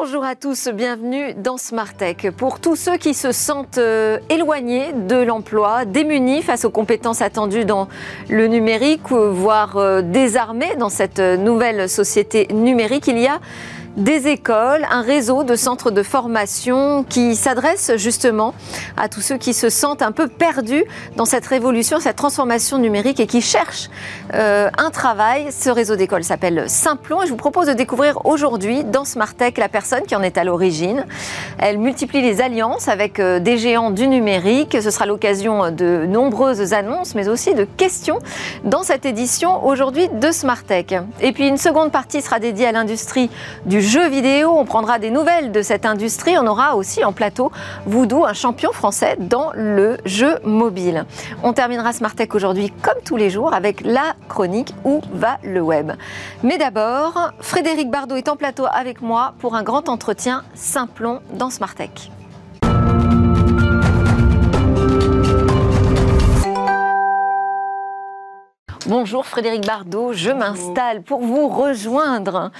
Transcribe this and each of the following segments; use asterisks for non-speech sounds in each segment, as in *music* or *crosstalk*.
Bonjour à tous, bienvenue dans Smart Tech. Pour tous ceux qui se sentent euh, éloignés de l'emploi, démunis face aux compétences attendues dans le numérique, voire euh, désarmés dans cette nouvelle société numérique, il y a des écoles, un réseau de centres de formation qui s'adresse justement à tous ceux qui se sentent un peu perdus dans cette révolution, cette transformation numérique et qui cherchent euh, un travail. Ce réseau d'écoles s'appelle Simplon et je vous propose de découvrir aujourd'hui dans Smartech la personne qui en est à l'origine. Elle multiplie les alliances avec euh, des géants du numérique. Ce sera l'occasion de nombreuses annonces mais aussi de questions dans cette édition aujourd'hui de Smartech. Et puis une seconde partie sera dédiée à l'industrie du jeux vidéo. On prendra des nouvelles de cette industrie. On aura aussi en plateau Voodoo, un champion français dans le jeu mobile. On terminera Smartech aujourd'hui, comme tous les jours, avec la chronique Où va le web? Mais d'abord, Frédéric Bardot est en plateau avec moi pour un grand entretien Simplon dans Smartech. Bonjour Frédéric Bardot, je m'installe pour vous rejoindre.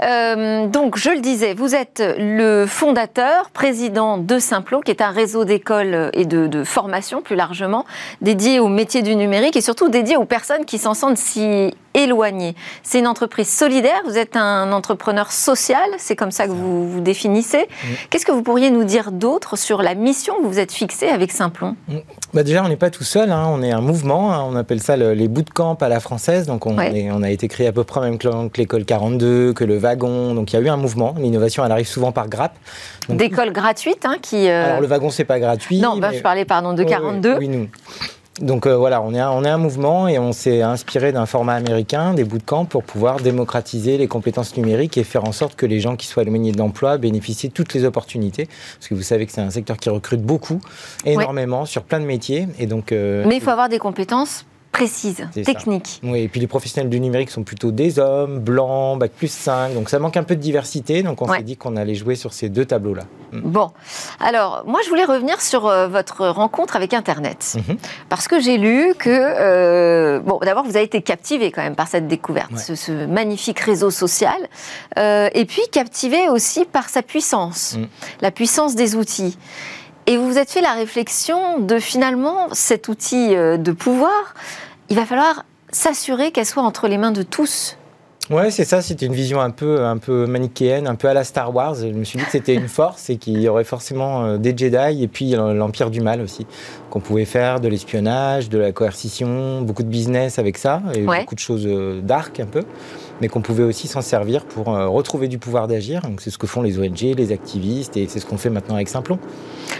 Euh, donc, je le disais, vous êtes le fondateur, président de Simplon, qui est un réseau d'écoles et de, de, formation plus largement dédié aux métiers du numérique et surtout dédié aux personnes qui s'en sentent si éloignées. C'est une entreprise solidaire, vous êtes un entrepreneur social, c'est comme ça que vous vous définissez. Qu'est-ce que vous pourriez nous dire d'autre sur la mission que vous êtes fixée avec Simplon? Bah Déjà, on n'est pas tout seul, hein. on est un mouvement, hein. on appelle ça le, les bootcamps à la française, donc on, est, on, a été créé à peu près même que l'école 42, que le wagon, donc il y a eu un mouvement, l'innovation elle arrive souvent par grappe. D'écoles gratuites hein, qui... Euh... Alors le wagon c'est pas gratuit. Non, bah, je parlais pardon de 42. oui, nous. Donc euh, voilà, on est, un, on est un mouvement et on s'est inspiré d'un format américain, des bootcamps, pour pouvoir démocratiser les compétences numériques et faire en sorte que les gens qui soient éloignés de l'emploi bénéficient de toutes les opportunités. Parce que vous savez que c'est un secteur qui recrute beaucoup, énormément, sur plein de métiers. Et donc, euh, Mais il faut avoir des compétences précise, technique. Oui, et puis les professionnels du numérique sont plutôt des hommes, blancs, bac plus 5, donc ça manque un peu de diversité, donc on s'est dit qu'on allait jouer sur ces deux tableaux-là. Mm. Bon, alors moi je voulais revenir sur euh, votre rencontre avec Internet, mhm. parce que j'ai lu que, euh, bon d'abord vous avez été captivé quand même par cette découverte, ce, magnifique réseau social, euh, et puis captivé aussi par sa puissance, mm. la puissance des outils. Et vous vous êtes fait la réflexion de finalement cet outil de pouvoir, il va falloir s'assurer qu'elle soit entre les mains de tous. Ouais, c'est ça. C'était une vision un peu, un peu manichéenne, un peu à la Star Wars. Je me suis dit que c'était une force et qu'il y aurait forcément euh, des Jedi et puis l'Empire du Mal aussi. Qu'on pouvait faire de l'espionnage, de la coercition, beaucoup de business avec ça et beaucoup de choses euh, dark un peu mais qu'on pouvait aussi s'en servir pour euh, retrouver du pouvoir d'agir. C'est ce que font les ONG, les activistes, et c'est ce qu'on fait maintenant avec Simplon.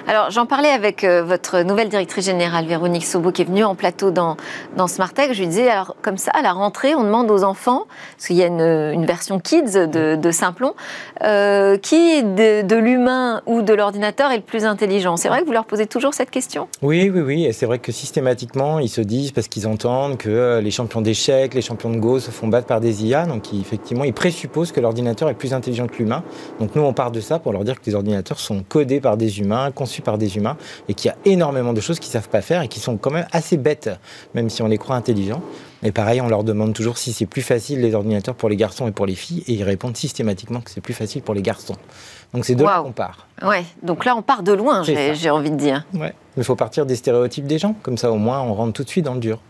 Alors, j'en parlais avec euh, votre nouvelle directrice générale, Véronique Sobo, qui est venue en plateau dans, dans Smartech. Je lui disais, alors, comme ça, à la rentrée, on demande aux enfants, parce qu'il y a une, version kids de, de Simplon, euh, qui de, de l'humain ou de l'ordinateur est le plus intelligent C'est vrai que vous leur posez toujours cette question? Oui, oui, oui. Et c'est vrai que systématiquement, ils se disent, parce qu'ils entendent que les champions d'échecs, les champions de Go se font battre par des IA, donc effectivement, ils présupposent que l'ordinateur est plus intelligent que l'humain. Donc nous, on part de ça pour leur dire que les ordinateurs sont codés par des humains, conçus par des humains, et qu'il y a énormément de choses qu'ils savent pas faire et qui sont quand même assez bêtes, même si on les croit intelligents. Et pareil, on leur demande toujours si c'est plus facile les ordinateurs pour les garçons et pour les filles, et ils répondent systématiquement que c'est plus facile pour les garçons. Donc c'est de là qu'on part. Ouais, donc là on part de loin, j'ai envie de dire. Ouais, il faut partir des stéréotypes des gens, comme ça au moins on rentre tout de suite dans le dur.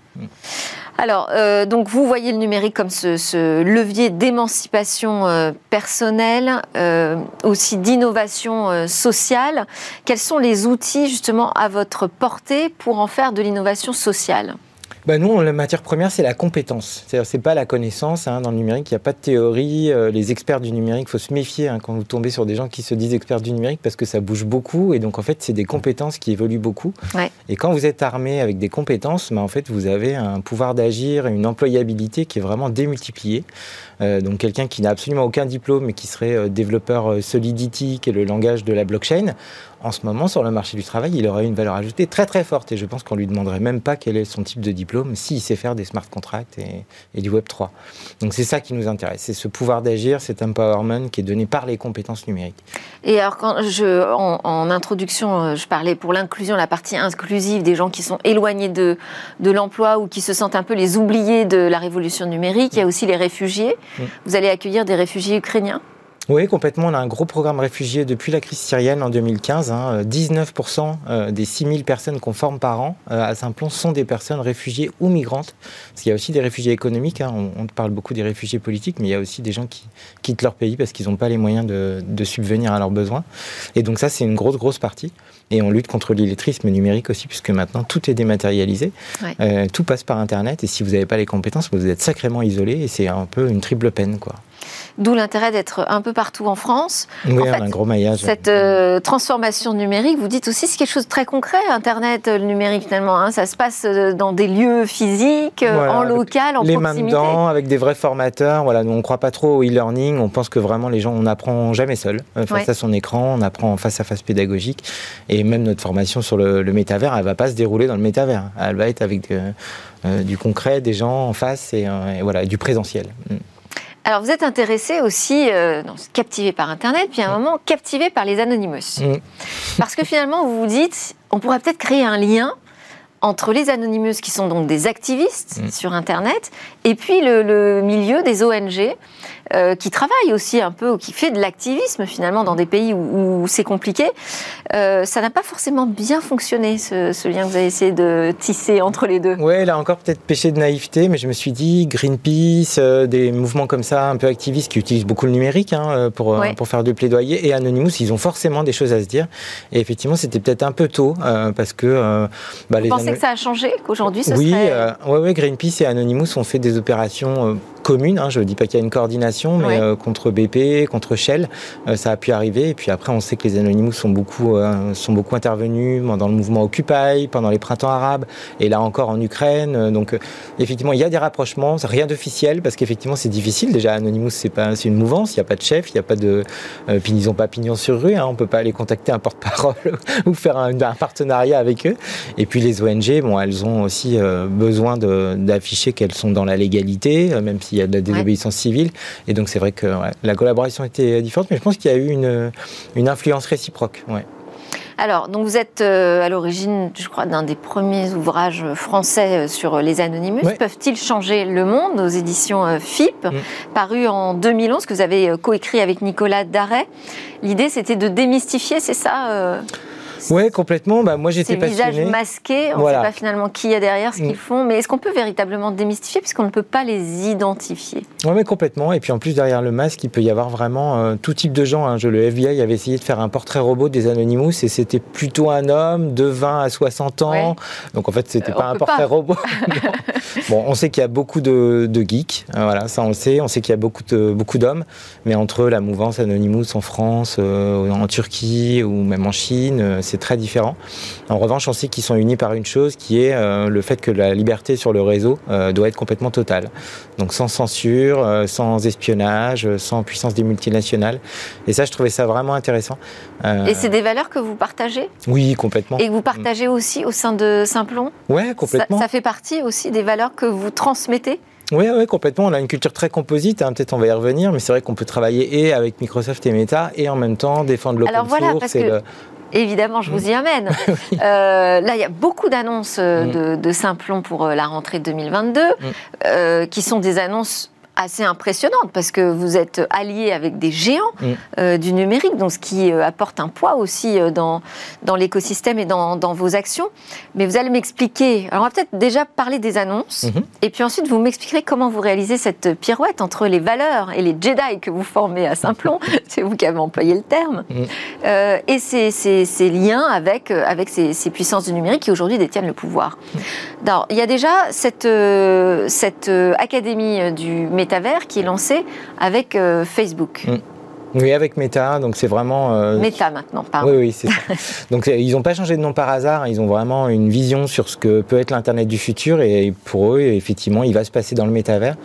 Alors, euh, donc vous voyez le numérique comme ce, levier d'émancipation euh, personnelle, euh, aussi d'innovation sociale. Quels sont les outils justement à votre portée pour en faire de l'innovation sociale? Bah nous, la matière première, c'est la compétence. C'est-à-dire, c'est pas la connaissance. Hein, dans le numérique, il n'y a pas de théorie. Euh, les experts du numérique, il faut se méfier hein, quand vous tombez sur des gens qui se disent experts du numérique parce que ça bouge beaucoup. Et donc, en fait, c'est des compétences qui évoluent beaucoup. Et quand vous êtes armé avec des compétences, bah, en fait, vous avez un pouvoir d'agir et une employabilité qui est vraiment démultipliée. Euh, donc, quelqu'un qui n'a absolument aucun diplôme et qui serait euh, développeur Solidity, qui est le langage de la blockchain, en ce moment, sur le marché du travail, il aurait une valeur ajoutée très très forte. Et je pense qu'on lui demanderait même pas quel est son type de diplôme s'il sait faire des smart contracts et, du Web 3. Donc c'est ça qui nous intéresse. C'est ce pouvoir d'agir, cet empowerment qui est donné par les compétences numériques. Et alors, quand je, en, introduction, euh, je parlais pour l'inclusion, la partie inclusive des gens qui sont éloignés de, de l'emploi ou qui se sentent un peu les oubliés de la révolution numérique. Il y a aussi les réfugiés. Vous allez accueillir des réfugiés ukrainiens? Oui, complètement. On a un gros programme réfugié depuis la crise syrienne en 2015. 19% hein. euh, des 6000 personnes qu'on forme par an euh, à Saint-Plon sont des personnes réfugiées ou migrantes. Parce qu'il y a aussi des réfugiés économiques. Hein. On, parle beaucoup des réfugiés politiques, mais il y a aussi des gens qui quittent leur pays parce qu'ils n'ont pas les moyens de, subvenir à leurs besoins. Et donc ça, c'est une grosse, grosse partie. Et on lutte contre l'illettrisme numérique aussi, puisque maintenant tout est dématérialisé. Euh, tout passe par Internet. Et si vous n'avez pas les compétences, vous êtes sacrément isolé. Et c'est un peu une triple peine, quoi. D'où l'intérêt d'être un peu partout en France. Oui, on a un gros maillage. Cette euh, transformation numérique, vous dites aussi, c'est quelque chose de très concret, Internet, le numérique finalement. Hein. ça se passe euh, dans des lieux physiques, euh, en local, en les proximité. Les mains dedans, avec des vrais formateurs. Voilà, nous, on ne croit pas trop au e-learning. On pense que vraiment les gens, on n'apprend jamais seul face à son écran. On apprend en face à face pédagogique. Et même notre formation sur le, métavers, elle ne va pas se dérouler dans le métavers. Elle va être avec du concret, des gens en face et, et voilà, du présentiel. Mm. Alors, vous êtes intéressé aussi, euh, captivé par Internet, puis à un moment captivé par les Anonymous. Mm. Parce que finalement, vous vous dites, on pourrait peut-être créer un lien entre les Anonymous, qui sont donc des activistes mm. sur Internet, et puis le, milieu des ONG, euh, qui travaille aussi un peu, ou qui fait de l'activisme finalement dans des pays où, c'est compliqué. Euh, ça n'a pas forcément bien fonctionné, ce, lien que vous avez essayé de tisser entre les deux. Oui, là encore peut-être péché de naïveté, mais je me suis dit, Greenpeace, euh, des mouvements comme ça, un peu activistes, qui utilisent beaucoup le numérique hein, pour, pour faire du plaidoyer, et Anonymous, ils ont forcément des choses à se dire. Et effectivement, c'était peut-être un peu tôt, parce que... Bah, vous pensez que ça a changé, qu'aujourd'hui ce oui, serait... Oui, ouais, Greenpeace et Anonymous ont fait des opérations communes. Hein, je ne dis pas qu'il y a une coordination, mais euh, contre BP, contre Shell, euh, ça a pu arriver. Et puis après, on sait que les Anonymous sont beaucoup, euh, sont beaucoup intervenus dans le mouvement Occupy, pendant les printemps arabes, et là encore en Ukraine. Donc effectivement, il y a des rapprochements, rien d'officiel, parce qu'effectivement, c'est difficile. Déjà, Anonymous, c'est pas, une mouvance, il n'y a pas de chef, il n'y a pas de. puis ils n'ont pas pignon sur rue, hein, on ne peut pas aller contacter un porte-parole *laughs* ou faire un, un, partenariat avec eux. Et puis les ONG, bon, elles ont aussi besoin d'afficher qu'elles sont dans la légalité, même si il y a de la désobéissance civile. Et donc c'est vrai que la collaboration était différente, mais je pense qu'il y a eu une, une influence réciproque. Ouais. Alors, donc vous êtes euh, à l'origine, je crois, d'un des premiers ouvrages français euh, sur les Anonymous. Peuvent-ils changer le monde aux éditions euh, FIP, mm. paru en 2011, que vous avez coécrit avec Nicolas Darret. L'idée, c'était de démystifier, c'est ça oui, complètement. Bah, moi, j'étais passionné. Ces visages masqués, on ne sait pas finalement qui y a derrière, ce qu'ils mm. font. Mais est-ce qu'on peut véritablement démystifier puisqu'on ne peut pas les identifier? Oui, mais complètement. Et puis en plus, derrière le masque, il peut y avoir vraiment euh, tout type de gens. Hein. Je, le FBI avait essayé de faire un portrait robot des Anonymous et c'était plutôt un homme de 20 à 60 ans. Donc en fait, c'était euh, pas un portrait robot. *laughs* bon, on sait qu'il y a beaucoup de, geeks. Hein, voilà, ça on le sait. On sait qu'il y a beaucoup de, beaucoup d'hommes. Mais entre la mouvance Anonymous en France, euh, en Turquie ou même en Chine, c'est très différent. En revanche, on sait qu'ils sont unis par une chose qui est euh, le fait que la liberté sur le réseau euh, doit être complètement totale. Donc sans censure, euh, sans espionnage, sans puissance des multinationales. Et ça, je trouvais ça vraiment intéressant. Et c'est des valeurs que vous partagez? Oui, complètement. Et que vous partagez aussi au sein de Simplon Oui, complètement. Ça, fait partie aussi des valeurs que vous transmettez? Oui, oui, complètement. On a une culture très composite. Hein. Peut-être on va y revenir, mais c'est vrai qu'on peut travailler et avec Microsoft et Meta et en même temps défendre l'open Alors voilà, Parce que... Évidemment, je vous y amène. *laughs* euh, là, il y a beaucoup d'annonces euh, mm. de, de Simplon pour euh, la rentrée 2022, mm. euh, qui sont des annonces assez impressionnante parce que vous êtes allié avec des géants mm. euh, du numérique, donc ce qui euh, apporte un poids aussi euh, dans, dans l'écosystème et dans, dans, vos actions. Mais vous allez m'expliquer, alors on va peut-être déjà parler des annonces, mm-hmm. et puis ensuite vous m'expliquerez comment vous réalisez cette pirouette entre les valeurs et les Jedi que vous formez à Simplon, c'est *laughs* vous qui avez employé le terme, mm. et ces, ces, ces, liens avec, avec ces, ces, puissances du numérique qui aujourd'hui détiennent le pouvoir. Mm. Alors, il y a déjà cette, cette académie du métavers qui est lancé avec euh, Facebook. Mm. Oui, avec Meta, donc c'est vraiment. Euh, Meta maintenant, pardon. Oui, oui, c'est ça. *laughs* donc ils n'ont pas changé de nom par hasard, ils ont vraiment une vision sur ce que peut être l'Internet du futur et pour eux, effectivement, il va se passer dans le métavers.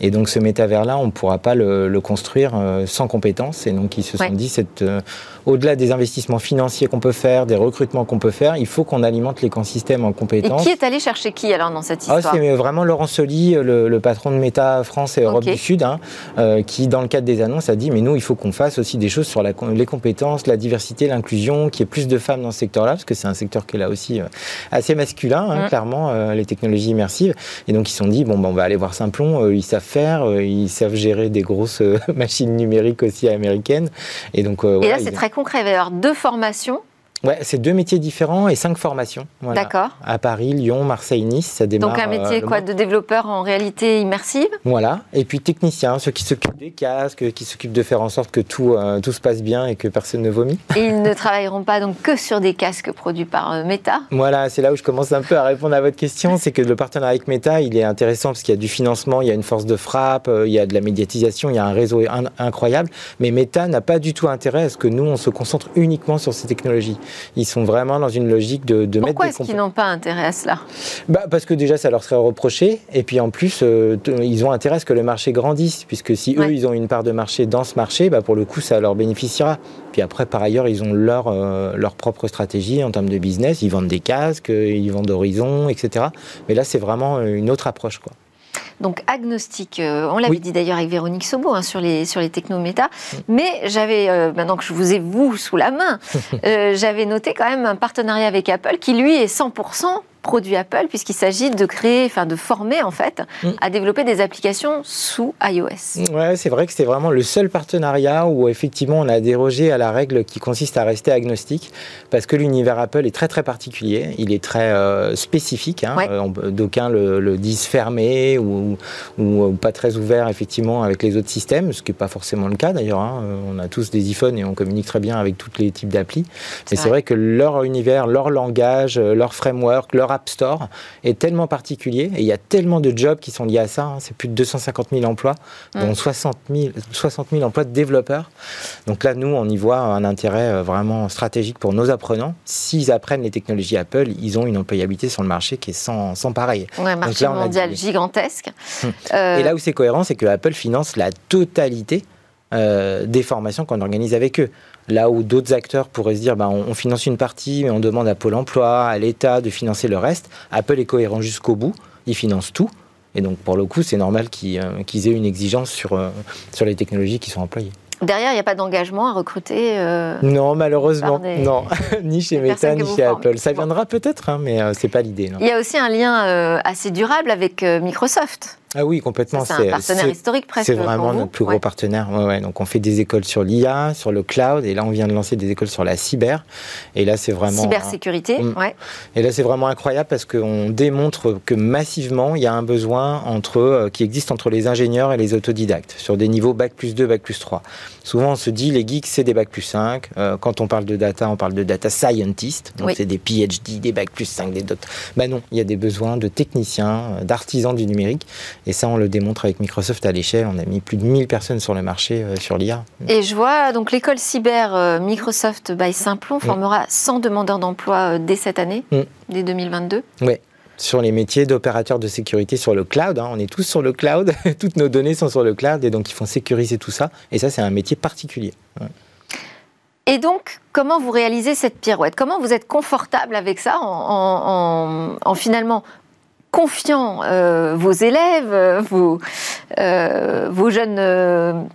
Et donc ce métavers-là, on ne pourra pas le, construire euh, sans compétences. Et donc ils se sont dit, cette, euh, au-delà des investissements financiers qu'on peut faire, des recrutements qu'on peut faire, il faut qu'on alimente l'écosystème en compétences. Et qui est allé chercher qui alors dans cette ah, histoire C'est vraiment Laurent Soli, le, patron de Meta France et Europe du Sud, hein, qui dans le cadre des annonces a dit, mais nous, il faut qu'on fasse aussi des choses sur la, les compétences, la diversité, l'inclusion, qu'il y ait plus de femmes dans ce secteur-là, parce que c'est un secteur qui est là aussi euh, assez masculin, hein, clairement, euh, les technologies immersives. Et donc ils se sont dit, bon, ben, on va aller voir Simplon, ils savent faire. ils savent gérer des grosses *laughs* machines numériques aussi américaines. Et donc, et là, c'est très concret. Il va y avoir deux formations Ouais, c'est deux métiers différents et cinq formations. D'accord. À Paris, Lyon, Marseille, Nice, ça démarre. Donc un métier euh, quoi de développeur en réalité immersive? Voilà. Et puis technicien, ceux qui s'occupent des casques, qui s'occupent de faire en sorte que tout, euh, tout se passe bien et que personne ne vomit. Et ils ne travailleront pas donc que sur des casques produits par euh, Meta? Voilà, c'est là où je commence un peu à répondre à votre question. C'est que le partenariat avec Meta, il est intéressant parce qu'il y a du financement, il y a une force de frappe, il y a de la médiatisation, il y a un réseau incroyable. Mais Meta n'a pas du tout intérêt à ce que nous, on se concentre uniquement sur ces technologies. Ils sont vraiment dans une logique de, de Pourquoi mettre. Pourquoi est-ce qu'ils n'ont pas intérêt à cela? Bah, Parce que déjà, ça leur serait reproché. Et puis en plus, euh, ils ont intérêt à ce que le marché grandisse. Puisque si eux, ils ont une part de marché dans ce marché, bah, pour le coup, ça leur bénéficiera. Puis après, par ailleurs, ils ont leur, euh, leur propre stratégie en termes de business. Ils vendent des casques, ils vendent Horizon, etc. Mais là, c'est vraiment une autre approche. Quoi donc agnostique. Euh, on l'avait dit d'ailleurs avec Véronique Sobo hein, sur les sur les technométa. Mais j'avais euh, maintenant que je vous ai vous sous la main, *laughs* euh, j'avais noté quand même un partenariat avec Apple qui lui est 100% produit Apple, puisqu'il s'agit de créer, enfin de former en fait, mm. à développer des applications sous iOS. Ouais, c'est vrai que c'est vraiment le seul partenariat où effectivement on a dérogé à la règle qui consiste à rester agnostique, parce que l'univers Apple est très très particulier, il est très euh, spécifique. Hein. Euh, d'aucuns le, disent fermé ou, ou, pas très ouvert effectivement avec les autres systèmes, ce qui n'est pas forcément le cas d'ailleurs. Hein. On a tous des iPhones et on communique très bien avec tous les types d'applis. Mais c'est vrai que leur univers, leur langage, leur framework, leur App Store est tellement particulier et il y a tellement de jobs qui sont liés à ça. Hein. c'est plus de 250 000 emplois, dont 60 000, 60 000 emplois de développeurs. Donc là, nous, on y voit un intérêt euh, vraiment stratégique pour nos apprenants. S'ils apprennent les technologies Apple, ils ont une employabilité sur le marché qui est sans, sans pareil. un marché mondial gigantesque. Hum. Euh, et là où c'est cohérent, c'est que Apple finance la totalité euh, des formations qu'on organise avec eux. Là où d'autres acteurs pourraient se dire, bah, on, finance une partie, mais on demande à Pôle Emploi, à l'État de financer le reste. Apple est cohérent jusqu'au bout, il finance tout. Et donc, pour le coup, c'est normal qu'ils euh, aient une exigence sur, euh, sur les technologies qui sont employées. Derrière, il n'y a pas d'engagement à recruter euh, Non, malheureusement, non. *laughs* ni chez Meta, ni chez Apple. Ça viendra peut-être, hein, mais ce n'est pas l'idée. Il y a aussi un lien assez durable avec Microsoft. Ah oui, complètement. C'est un partenaire historique presque. C'est vraiment notre plus gros partenaire. Ouais, Donc on fait des écoles sur l'IA, sur le cloud, et là on vient de lancer des écoles sur la cyber. Et là c'est vraiment. Cybersécurité, mm. ouais. Et là c'est vraiment incroyable parce qu'on démontre que massivement il y a un besoin entre, euh, qui existe entre les ingénieurs et les autodidactes sur des niveaux bac plus 2, bac plus 3. Souvent on se dit les geeks c'est des bac plus 5. Euh, quand on parle de data, on parle de data scientist. Donc c'est des PhD, des bac plus 5, des d'autres. Ben non, il y a des besoins de techniciens, euh, d'artisans du numérique. Et ça, on le démontre avec Microsoft à l'échelle. On a mis plus de 1000 personnes sur le marché euh, sur l'IA. Et je vois, donc l'école cyber euh, Microsoft by Simplon mm. formera 100 demandeurs d'emploi euh, dès cette année, mm. dès 2022. Oui sur les métiers d'opérateurs de sécurité sur le cloud. Hein. On est tous sur le cloud, *laughs* toutes nos données sont sur le cloud et donc il faut sécuriser tout ça. Et ça, c'est un métier particulier. Et donc, comment vous réalisez cette pirouette? Comment vous êtes confortable avec ça en finalement confiant euh, vos élèves, euh, vos, euh, vos jeunes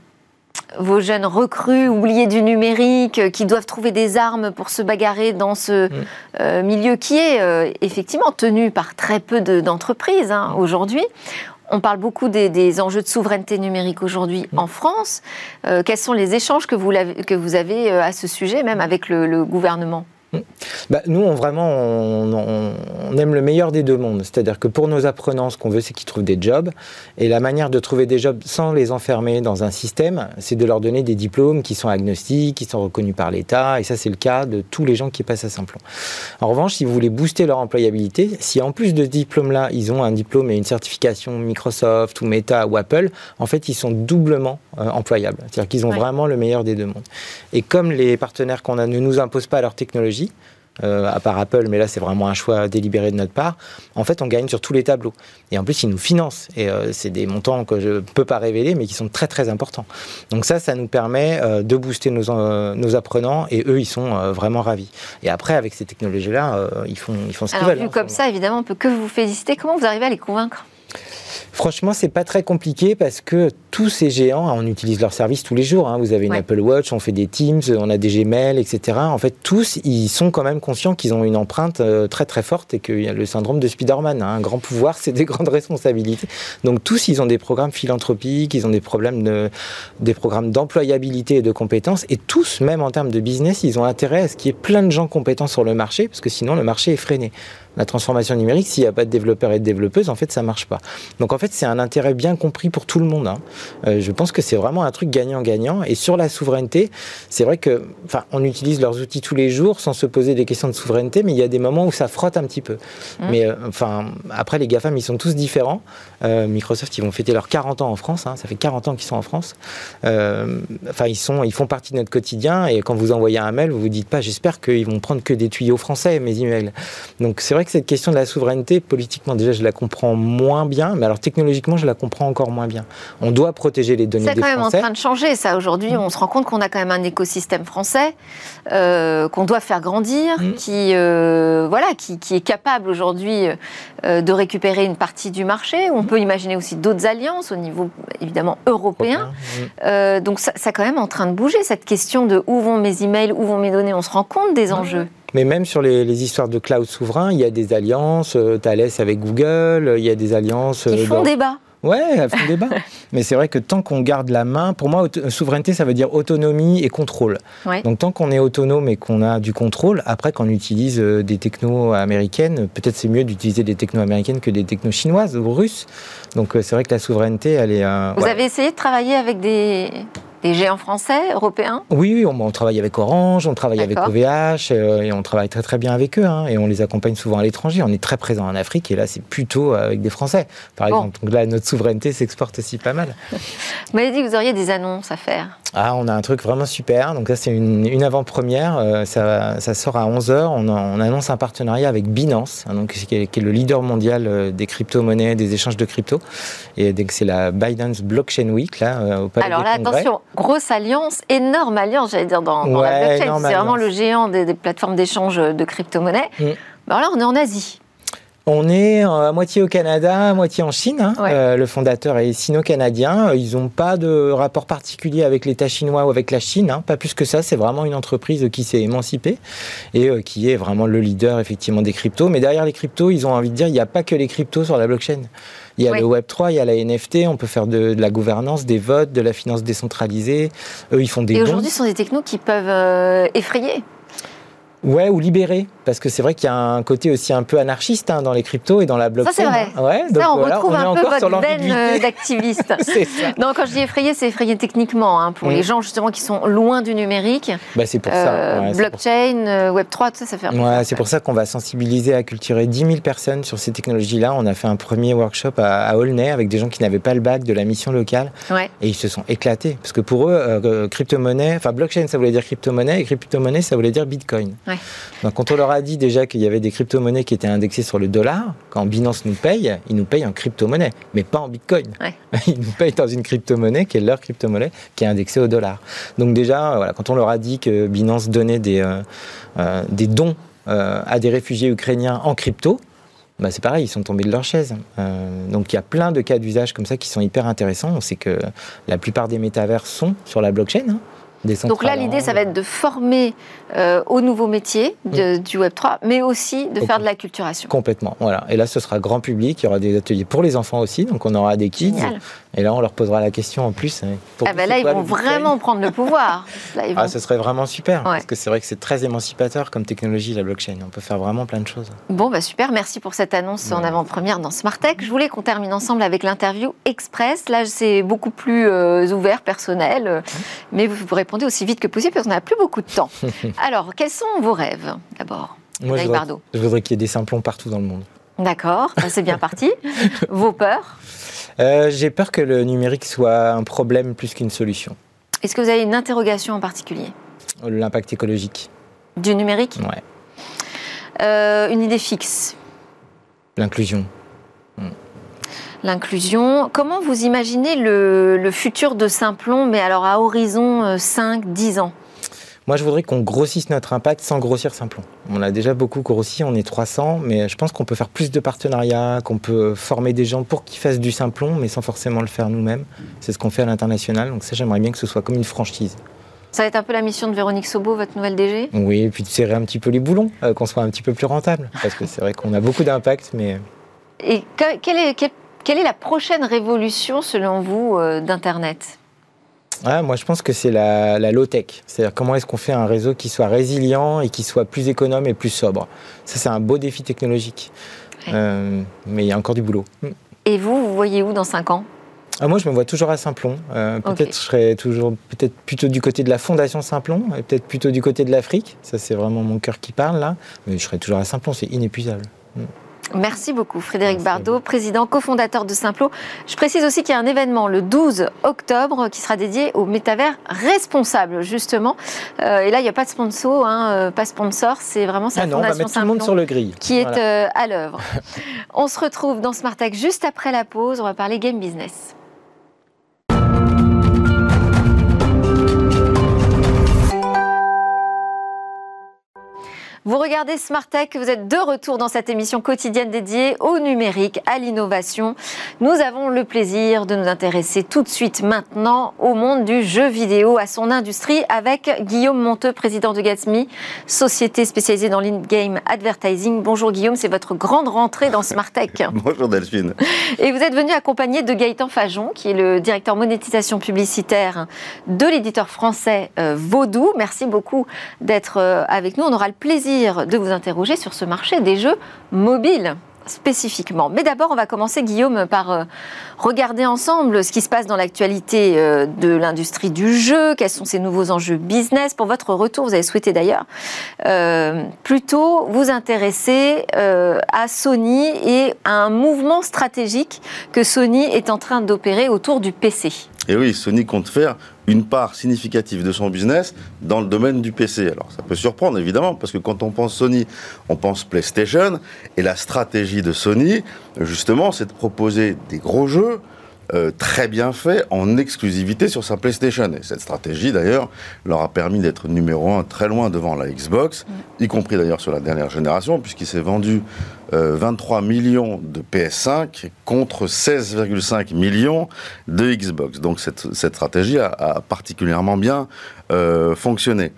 vos jeunes recrues oubliés du numérique qui doivent trouver des armes pour se bagarrer dans ce mm. milieu qui est effectivement tenu par très peu d'entreprises hein, aujourd'hui. On parle beaucoup des, enjeux de souveraineté numérique aujourd'hui mm. en France. quels sont les échanges que vous, avez, que vous avez à ce sujet, même avec le gouvernement? Bah, nous, on, vraiment, on, aime le meilleur des deux mondes. C'est-à-dire que pour nos apprenants, ce qu'on veut, c'est qu'ils trouvent des jobs. Et la manière de trouver des jobs sans les enfermer dans un système, c'est de leur donner des diplômes qui sont agnostiques, qui sont reconnus par l'État. Et ça, c'est le cas de tous les gens qui passent à Simplon. En revanche, si vous voulez booster leur employabilité, si en plus de ce diplôme-là, ils ont un diplôme et une certification Microsoft ou Meta ou Apple, en fait, ils sont doublement euh, employables. C'est-à-dire qu'ils ont vraiment le meilleur des deux mondes. Et comme les partenaires qu'on a ne nous imposent pas leur technologie, euh, à part Apple, mais là c'est vraiment un choix délibéré de notre part, en fait on gagne sur tous les tableaux. Et en plus ils nous financent. Et euh, c'est des montants que je ne peux pas révéler, mais qui sont très très importants. Donc ça, ça nous permet euh, de booster nos, nos, apprenants et eux, ils sont vraiment ravis. Et après, avec ces technologies-là, ils, font, ils font ce qu'ils veulent. Vu hein, comme ça, évidemment, on peut que vous féliciter. Comment vous arrivez à les convaincre? Franchement, c'est pas très compliqué parce que tous ces géants, on utilise leurs services tous les jours. Hein. Vous avez une Apple Watch, on fait des Teams, on a des Gmail, etc. En fait, tous, ils sont quand même conscients qu'ils ont une empreinte euh, très très forte et qu'il y a le syndrome de Spider-Man. Hein. Un grand pouvoir, c'est des *laughs* grandes responsabilités. Donc tous, ils ont des programmes philanthropiques, ils ont des problèmes de, des programmes d'employabilité et de compétences. Et tous, même en termes de business, ils ont intérêt à ce qu'il y ait plein de gens compétents sur le marché, parce que sinon le marché est freiné la transformation numérique, s'il n'y a pas de développeurs et de développeuses, en fait, ça marche pas. Donc, en fait, c'est un intérêt bien compris pour tout le monde. Hein. Euh, je pense que c'est vraiment un truc gagnant-gagnant. Et sur la souveraineté, c'est vrai que, enfin, on utilise leurs outils tous les jours sans se poser des questions de souveraineté, mais il y a des moments où ça frotte un petit peu. Mmh. Mais, euh, enfin, après, les GAFAM, ils sont tous différents. Euh, Microsoft, ils vont fêter leurs 40 ans en France. Hein. ça fait 40 ans qu'ils sont en France. Enfin, ils sont, ils font partie de notre quotidien. Et quand vous envoyez un mail, vous vous dites pas, j'espère qu'ils vont prendre que des tuyaux français, mes emails. Donc, c'est vrai que cette question de la souveraineté, politiquement, déjà, je la comprends moins bien, mais alors technologiquement, je la comprends encore moins bien. On doit protéger les données des Français. C'est quand même en train de changer, ça. Aujourd'hui, mm. on se rend compte qu'on a quand même un écosystème français euh, qu'on doit faire grandir, mm. qui, euh, voilà, qui, est capable aujourd'hui euh, de récupérer une partie du marché. On peut imaginer aussi d'autres alliances au niveau, évidemment, européen. Mm. donc, ça, ça, quand même en train de bouger, cette question de où vont mes emails, où vont mes données. On se rend compte des enjeux. Mais même sur les, histoires de cloud souverain, il y a des alliances, euh, Thales avec Google, il y a des alliances... Qui font débat Ouais, elles font débat. *laughs* Mais c'est vrai que tant qu'on garde la main, pour moi, souveraineté, ça veut dire autonomie et contrôle. Donc tant qu'on est autonome et qu'on a du contrôle, après, quand on utilise euh, des technos américaines, peut-être c'est mieux d'utiliser des technos américaines que des technos chinoises ou russes. Donc euh, c'est vrai que la souveraineté, elle est... Vous avez essayé de travailler avec des des géants français, européens Oui, oui on, travaille avec Orange, on travaille avec OVH, euh, et on travaille très très bien avec eux, hein, et on les accompagne souvent à l'étranger. On est très présent en Afrique, et là c'est plutôt avec des Français, par exemple. Donc là, notre souveraineté s'exporte aussi pas mal. vous m'avez dit que vous auriez des annonces à faire. Ah, on a un truc vraiment super. Donc ça, c'est une, avant-première. Euh, ça, sort à 11h. On, on, annonce un partenariat avec Binance, hein, donc, qui est, le leader mondial euh, des crypto-monnaies, des échanges de crypto. Et donc c'est la Binance Blockchain Week, là, au Palais Alors là, attention, grosse alliance, énorme alliance, j'allais dire, dans, la blockchain. C'est vraiment le géant des, plateformes d'échange de crypto-monnaies. Mm. Alors là, on est en Asie. On est à moitié au Canada, à moitié en Chine. Hein. Euh, le fondateur est sino-canadien. Ils n'ont pas de rapport particulier avec l'État chinois ou avec la Chine, hein. pas plus que ça. C'est vraiment une entreprise qui s'est émancipée et euh, qui est vraiment le leader effectivement des cryptos. Mais derrière les cryptos, ils ont envie de dire, il n'y a pas que les cryptos sur la blockchain. Il y a le Web 3, il y a la NFT, on peut faire de, la gouvernance, des votes, de la finance décentralisée. Eux, ils font des. Et aujourd'hui, ce sont des technos qui peuvent euh, effrayer. Ouais, ou libérer, parce que c'est vrai qu'il y a un côté aussi un peu anarchiste hein, dans les cryptos et dans la blockchain. Ça c'est vrai. Ouais, donc, ça, on retrouve un peu votre veine euh, *laughs* d'activiste. non, quand je dis effrayé, c'est effrayé techniquement hein, pour mm. les gens justement qui sont loin du numérique. Bah, c'est pour ça. Euh, blockchain, euh, Web 3, tout ça, ça fait. Ouais, c'est pour ça qu'on va sensibiliser, acculturer 10 000 personnes sur ces technologies-là. On a fait un premier workshop à, à Aulnay avec des gens qui n'avaient pas le bac de la mission locale, ouais. et ils se sont éclatés parce que pour eux, crypto-monnaie, enfin blockchain, ça voulait dire crypto-monnaie, et crypto-monnaie, ça voulait dire Bitcoin. Donc, quand on leur a dit déjà qu'il y avait des crypto-monnaies qui étaient indexées sur le dollar, quand Binance nous paye, ils nous payent en crypto-monnaie, mais pas en Bitcoin. *laughs* Ils nous payent dans une crypto-monnaie qui est leur crypto-monnaie qui est indexée au dollar. Donc déjà, voilà, quand on leur a dit que Binance donnait des, euh, euh, des dons euh, à des réfugiés ukrainiens en crypto, bah c'est pareil, ils sont tombés de leur chaise. donc il y a plein de cas d'usage comme ça qui sont hyper intéressants. On sait que la plupart des métavers sont sur la blockchain. Hein. Donc là, l'idée, ça va être de former euh, aux nouveaux métiers du Web3, mais aussi de faire de la culturation. Complètement, voilà. Et là, ce sera grand public, il y aura des ateliers pour les enfants aussi, donc on aura des kids. Et là, on leur posera la question en plus. Hein, ah ben là, ils vont vraiment prendre le pouvoir. *laughs* Ah, ce serait vraiment super, parce que c'est vrai que c'est très émancipateur comme technologie, la blockchain. On peut faire vraiment plein de choses. Bon, bah super, merci pour cette annonce en avant-première dans Smart Tech. Je voulais qu'on termine ensemble avec l'interview Express. Là, c'est beaucoup plus euh, ouvert, personnel, mais vous, vous répondez aussi vite que possible, parce qu'on n'a plus beaucoup de temps. *laughs* Alors, quels sont vos rêves, d'abord Moi, je voudrais, je voudrais qu'il y ait des simplons partout dans le monde. D'accord, c'est bien parti. *laughs* Vos peurs euh, J'ai peur que le numérique soit un problème plus qu'une solution. Est-ce que vous avez une interrogation en particulier L'impact écologique. Du numérique Ouais. Euh, une idée fixe L'inclusion. Hmm. L'inclusion. Comment vous imaginez le, futur de Simplon, mais alors à horizon 5-10 euh, ans Moi, je voudrais qu'on grossisse notre impact sans grossir Simplon. On a déjà beaucoup grossi, on est 300, mais je pense qu'on peut faire plus de partenariats, qu'on peut former des gens pour qu'ils fassent du Simplon, mais sans forcément le faire nous-mêmes. C'est ce qu'on fait à l'international, donc ça, j'aimerais bien que ce soit comme une franchise. Ça va être un peu la mission de Véronique Sobo, votre nouvelle DG Oui, et puis de serrer un petit peu les boulons, euh, qu'on soit un petit peu plus rentable, parce que c'est vrai qu'on a beaucoup d'impact, mais... Et quelle est, quelle, est, la prochaine révolution, selon vous, euh, d'Internet? Ah, moi, je pense que c'est la, low-tech. C'est-à-dire comment est-ce qu'on fait un réseau qui soit résilient et qui soit plus économe et plus sobre. Ça, c'est un beau défi technologique. Euh, mais il y a encore du boulot. Et vous, vous voyez où dans 5 ans? Ah, moi, je me vois toujours à Simplon. Euh, peut-être je serais toujours peut-être plutôt du côté de la fondation Simplon et peut-être plutôt du côté de l'Afrique. Ça, c'est vraiment mon cœur qui parle là. Mais je serais toujours à Simplon, c'est inépuisable. Mm. Merci beaucoup Frédéric Bardot, président cofondateur de Simplo. Je précise aussi qu'il y a un événement le 12 octobre qui sera dédié au métavers responsable justement. Euh, et là, il n'y a pas de sponsor, hein, euh, pas sponsor, c'est vraiment sa ah non, fondation on va mettre sur le grill. qui est euh, à l'œuvre. *laughs* on se retrouve dans Smart Tech juste après la pause. On va parler game business. Vous regardez Smart Tech, vous êtes de retour dans cette émission quotidienne dédiée au numérique, à l'innovation. Nous avons le plaisir de nous intéresser tout de suite maintenant au monde du jeu vidéo, à son industrie, avec Guillaume Monteux, président de Gatsby, société spécialisée dans l'in-game advertising. Bonjour Guillaume, c'est votre grande rentrée dans Smart Tech. *laughs* Bonjour Delphine. Et vous êtes venu accompagné de Gaëtan Fajon, qui est le directeur monétisation publicitaire de l'éditeur français euh, Vaudou. Merci beaucoup d'être euh, avec nous. On aura le plaisir de vous interroger sur ce marché des jeux mobiles spécifiquement. Mais d'abord, on va commencer, Guillaume, par euh, regarder ensemble ce qui se passe dans l'actualité euh, de l'industrie du jeu, quels sont ces nouveaux enjeux business. Pour votre retour, vous avez souhaité d'ailleurs euh, plutôt vous intéresser à Sony et à un mouvement stratégique que Sony est en train d'opérer autour du PC. Et oui, Sony compte faire une part significative de son business dans le domaine du PC. Alors ça peut surprendre évidemment, parce que quand on pense Sony, on pense PlayStation, et la stratégie de Sony, justement, c'est de proposer des gros jeux euh, très bien fait en exclusivité sur sa PlayStation. Et cette stratégie, d'ailleurs, leur a permis d'être numéro un très loin devant la Xbox, y compris d'ailleurs sur la dernière génération, puisqu'il s'est vendu 23 euh, millions de PS5 contre 16,5 millions de Xbox. Donc cette, cette stratégie a, particulièrement bien euh, fonctionné.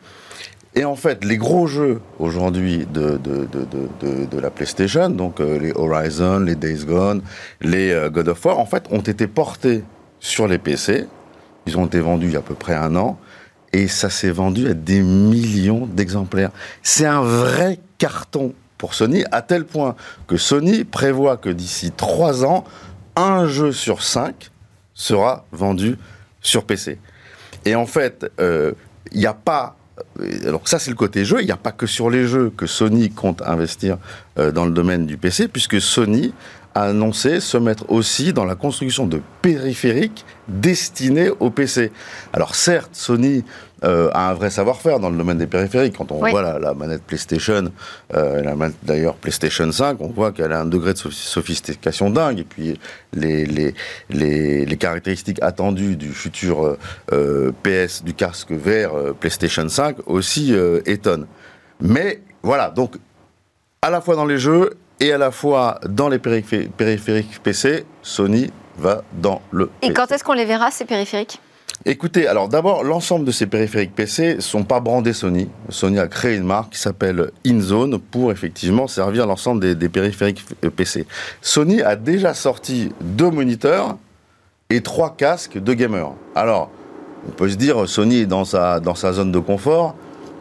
Et en fait, les gros jeux aujourd'hui de, de, de, de, la PlayStation, donc euh, les Horizon, les Days Gone, les euh, God of War, en fait, ont été portés sur les PC. Ils ont été vendus il y a à peu près un an. Et ça s'est vendu à des millions d'exemplaires. C'est un vrai carton pour Sony, à tel point que Sony prévoit que d'ici trois ans, un jeu sur cinq sera vendu sur PC. Et en fait, euh, il n'y a pas alors ça c'est le côté jeu, il n'y a pas que sur les jeux que Sony compte investir euh, dans le domaine du PC, puisque Sony a annoncé se mettre aussi dans la construction de périphériques destinés au PC. Alors certes, Sony euh, a un vrai savoir-faire dans le domaine des périphériques. Quand on voit la, manette PlayStation, euh, d'ailleurs PlayStation 5, on voit qu'elle a un degré de sophistication dingue. Et puis les, les, les, caractéristiques attendues du futur euh, PS, du casque vert PlayStation 5 aussi étonnent. Mais voilà, donc à la fois dans les jeux et à la fois dans les périphériques PC, Sony va dans le. Et quand est-ce qu'on les verra, ces périphériques? Écoutez, alors d'abord, l'ensemble de ces périphériques PC sont pas brandés Sony. Sony a créé une marque qui s'appelle InZone pour effectivement servir l'ensemble des, périphériques PC. Sony a déjà sorti deux moniteurs et trois casques de gamers. Alors, on peut se dire, Sony est dans sa, dans sa zone de confort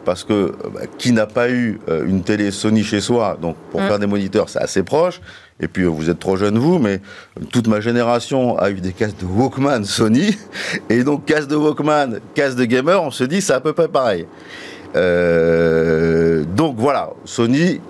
parce que bah, qui n'a pas eu euh, une télé Sony chez soi, donc pour mm. faire des moniteurs, c'est assez proche. Et puis, euh, vous êtes trop jeune, vous, mais toute ma génération a eu des casques de Walkman Sony. *laughs* Et donc, casque de Walkman, casque de gamer, on se dit, c'est à peu près pareil. Euh, donc, voilà, Sony,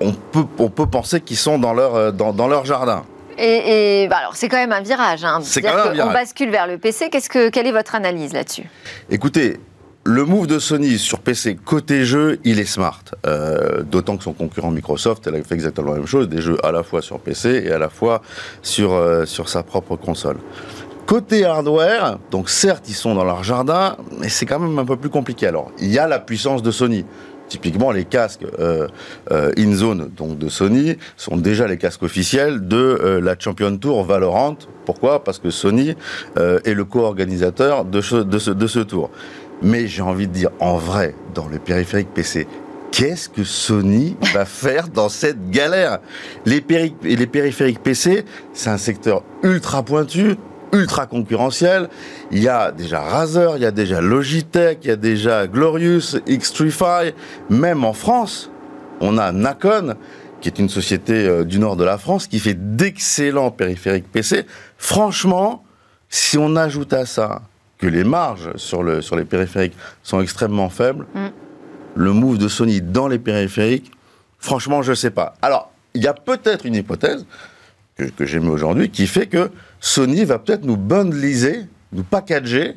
on peut, on peut penser qu'ils sont dans leur, dans, dans leur jardin. Et, bah, alors, c'est quand même un virage. Hein. C'est quand même un virage. On bascule vers le PC. Que, quelle est votre analyse là-dessus? Écoutez, le move de Sony sur PC côté jeu, il est smart. Euh, d'autant que son concurrent Microsoft, elle a fait exactement la même chose, des jeux à la fois sur PC et à la fois sur, euh, sur sa propre console. Côté hardware, donc certes ils sont dans leur jardin, mais c'est quand même un peu plus compliqué. Alors il y a la puissance de Sony. Typiquement, les casques euh, InZone de Sony sont déjà les casques officiels de la Champion Tour Valorant. Pourquoi? Parce que Sony est le co-organisateur de ce tour. Mais j'ai envie de dire, en vrai, dans le périphérique PC, qu'est-ce que Sony va *laughs* faire dans cette galère? Les, péri- les périphériques PC, c'est un secteur ultra pointu, ultra concurrentiel. Il y a déjà Razer, il y a déjà Logitech, il y a déjà Glorious, Xtrify. Même en France, on a Nacon, qui est une société euh, du nord de la France, qui fait d'excellents périphériques PC. Franchement, si on ajoute à ça que les marges sur, le, sur les périphériques sont extrêmement faibles, Mm. le move de Sony dans les périphériques, franchement, je ne sais pas. Alors, il y a peut-être une hypothèse que, que j'ai mis aujourd'hui qui fait que Sony va peut-être nous bundliser, nous packager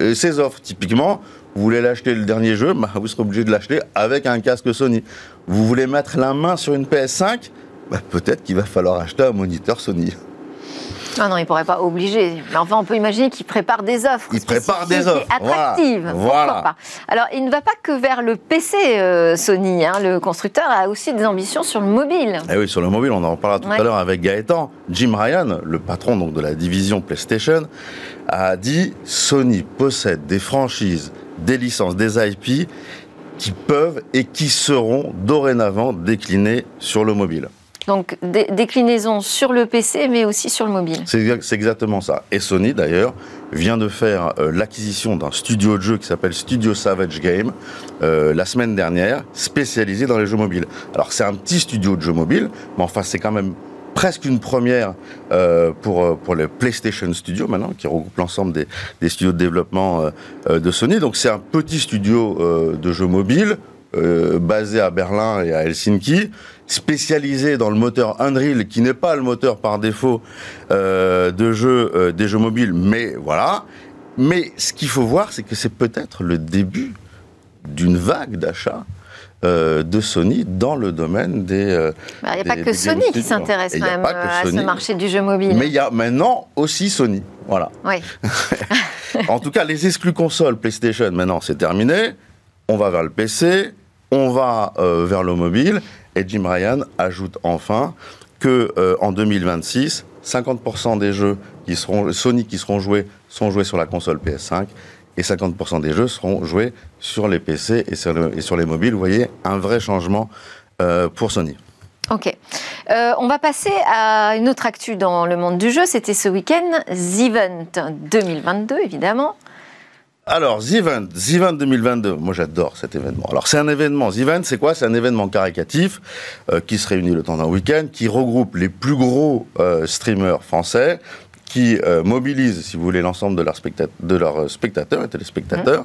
euh, ses offres. Typiquement, vous voulez l'acheter le dernier jeu, bah, vous serez obligé de l'acheter avec un casque Sony. Vous voulez mettre la main sur une PS5, bah, peut-être qu'il va falloir acheter un moniteur Sony. Ah non, il ne pourrait pas obliger. Mais enfin, on peut imaginer qu'il prépare des offres. Il prépare des offres, Attractives. voilà, Pourquoi voilà. pas Alors, il ne va pas que vers le PC, euh, Sony. hein. Le constructeur a aussi des ambitions sur le mobile. Eh oui, sur le mobile, on en reparlera tout Ouais. à l'heure avec Gaëtan. Jim Ryan, le patron donc, de la division PlayStation, a dit Sony possède des franchises, des licences, des IP qui peuvent et qui seront dorénavant déclinées sur le mobile. Donc, déclinaisons sur le PC, mais aussi sur le mobile. C'est exa- c'est exactement ça. Et Sony, d'ailleurs, vient de faire euh, l'acquisition d'un studio de jeu qui s'appelle Studio Savage Game euh, la semaine dernière, spécialisé dans les jeux mobiles. Alors, c'est un petit studio de jeux mobiles, mais enfin, c'est quand même presque une première euh, pour, pour les PlayStation Studios maintenant, qui regroupe l'ensemble des, des studios de développement de Sony. Donc, c'est un petit studio de jeux mobiles euh, basé à Berlin et à Helsinki, spécialisé dans le moteur Unreal, qui n'est pas le moteur par défaut euh, de jeux, euh, des jeux mobiles, mais voilà. Mais ce qu'il faut voir, c'est que c'est peut-être le début d'une vague d'achat euh, de Sony dans le domaine des. euh, Bah, Il n'y a des- pas que Sony qui s'intéresse quand a même à ce marché du jeu mobile. Mais il y a maintenant aussi Sony. Voilà. Oui. *laughs* En tout cas, les exclus consoles PlayStation, maintenant, c'est terminé. On va vers le PC, on va euh, vers le mobile. Et Jim Ryan ajoute enfin que euh, en 2026, 50% des jeux qui seront Sony qui seront joués sont joués sur la console PS5 et 50% des jeux seront joués sur les PC et sur, les mobiles. Vous voyez, un vrai changement euh, pour Sony. Ok. On va passer à une autre actu dans le monde du jeu. C'était ce week-end, The Event 2022, évidemment. Alors, The Event 2022, moi j'adore cet événement. Alors, c'est un événement, The Event, c'est quoi? C'est un événement caricatif euh, qui se réunit le temps d'un week-end, qui regroupe les plus gros euh, streamers français, qui euh, mobilise, si vous voulez, l'ensemble de leurs spectat- de leurs, euh, spectateurs et téléspectateurs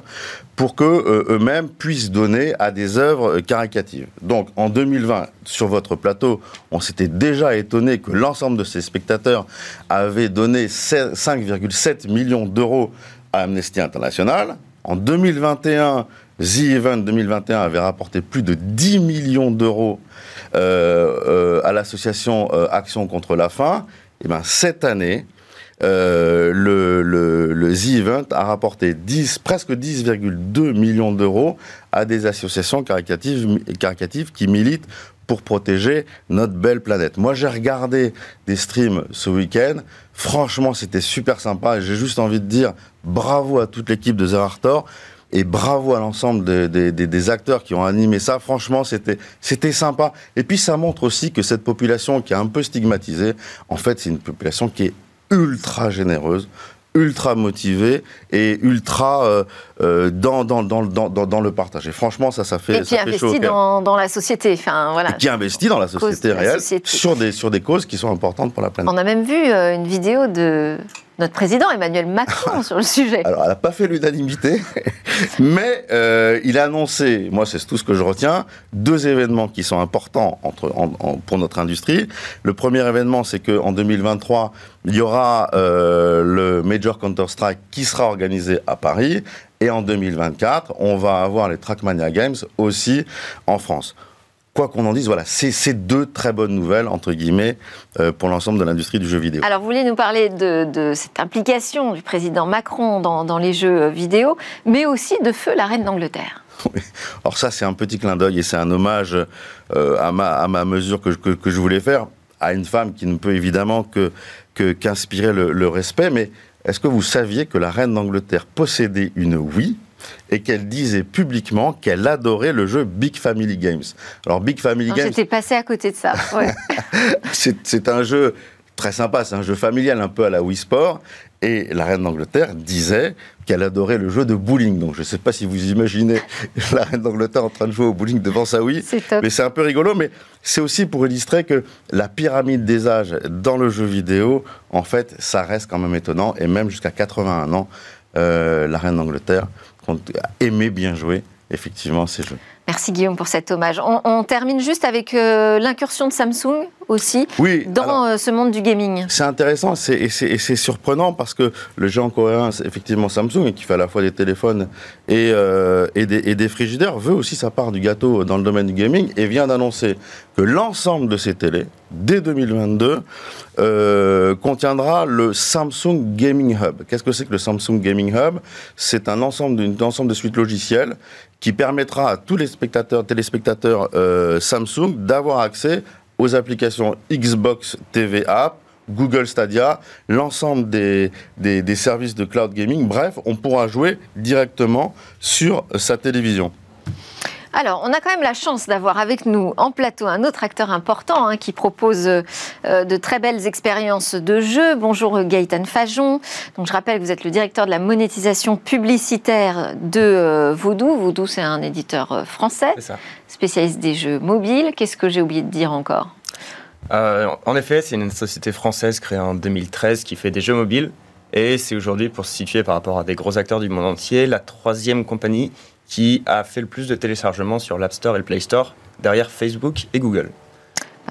pour que euh, eux-mêmes puissent donner à des œuvres euh, caricatives. Donc, en 2020, sur votre plateau, on s'était déjà étonné que l'ensemble de ces spectateurs avaient donné 5,7 millions d'euros à Amnesty International. En 2021, The Event 2021 avait rapporté plus de 10 millions d'euros euh, euh, à l'association euh, Action contre la faim. Et ben cette année, le, le, The Event a rapporté 10, presque 10,2 millions d'euros à des associations caricatives, caricatives qui militent pour protéger notre belle planète. Moi, j'ai regardé des streams ce week-end. Franchement, c'était super sympa. J'ai juste envie de dire bravo à toute l'équipe de Zerartor et bravo à l'ensemble des- des acteurs qui ont animé ça. Franchement, c'était c'était sympa. Et puis, ça montre aussi que cette population qui est un peu stigmatisée, en fait, c'est une population qui est ultra généreuse ultra motivée et ultra euh, euh, dans, dans, dans, dans, dans, dans le partage. Et franchement, ça, ça fait, Et qui ça fait chaud au investit dans, dans la société. Enfin, voilà. et qui investit dans la société la réelle société. Sur, des, sur des causes qui sont importantes pour la planète. On a même vu euh, une vidéo de notre président Emmanuel Macron sur le sujet. Alors, elle n'a pas fait l'unanimité, *laughs* mais euh, il a annoncé, moi c'est tout ce que je retiens, deux événements qui sont importants entre, en- en- pour notre industrie. Le premier événement, c'est qu'en 2023, il y aura euh, le Major Counter-Strike qui sera organisé à Paris, et en 2024, on va avoir les Trackmania Games aussi en France. Quoi qu'on en dise, voilà, c'est deux très bonnes nouvelles, entre guillemets, euh, pour l'ensemble de l'industrie du jeu vidéo. Alors, vous voulez nous parler de, cette implication du président Macron dans, les jeux vidéo, mais aussi de Feu, la reine d'Angleterre. *laughs* Alors ça, c'est un petit clin d'œil et c'est un hommage euh, à, ma, à ma mesure que, que, je voulais faire à une femme qui ne peut évidemment que qu'inspirer le, le respect. Mais est-ce que vous saviez que la reine d'Angleterre possédait une Wii? Et qu'elle disait publiquement qu'elle adorait le jeu Big Family Games. Alors Big Family Games... J'étais passé à côté de ça. *laughs* c'est un jeu très sympa, c'est un jeu familial un peu à la Wii Sport. Et la reine d'Angleterre disait qu'elle adorait le jeu de bowling. Donc je ne sais pas si vous imaginez *laughs* la reine d'Angleterre en train de jouer au bowling devant sa Wii. Mais c'est un peu rigolo. Mais c'est aussi pour illustrer que la pyramide des âges dans le jeu vidéo, en fait, ça reste quand même étonnant. Et même jusqu'à 81 ans, euh, la reine d'Angleterre aimé bien jouer effectivement ces jeux. Merci Guillaume pour cet hommage. On, termine juste avec euh, l'incursion de Samsung aussi dans euh, ce monde du gaming. C'est intéressant et c'est surprenant parce que le géant coréen, effectivement Samsung, qui fait à la fois des téléphones et, euh, et, des, et, des, frigidaires, veut aussi sa part du gâteau dans le domaine du gaming et vient d'annoncer que l'ensemble de ces télés, dès 2022, contiendra le Samsung Gaming Hub. Qu'est-ce que c'est que le Samsung Gaming Hub? C'est un ensemble, ensemble de suites logicielles qui permettra à tous les spectateurs, téléspectateurs euh, Samsung d'avoir accès aux applications Xbox TV App, Google Stadia, l'ensemble des, des, services de cloud gaming. Bref, on pourra jouer directement sur sa télévision. Alors, on a quand même la chance d'avoir avec nous en plateau un autre acteur important hein, qui propose euh, de très belles expériences de jeu. Bonjour Gaëtan Fajon. Donc, je rappelle que vous êtes le directeur de la monétisation publicitaire de euh, Voodoo. Voodoo, c'est un éditeur euh, français, spécialiste des jeux mobiles. Qu'est-ce que j'ai oublié de dire encore? En effet, c'est une société française créée en 2013 qui fait des jeux mobiles. Et c'est aujourd'hui, pour se situer par rapport à des gros acteurs du monde entier, la troisième compagnie qui a fait le plus de téléchargements sur l'App Store et le Play Store, derrière Facebook et Google.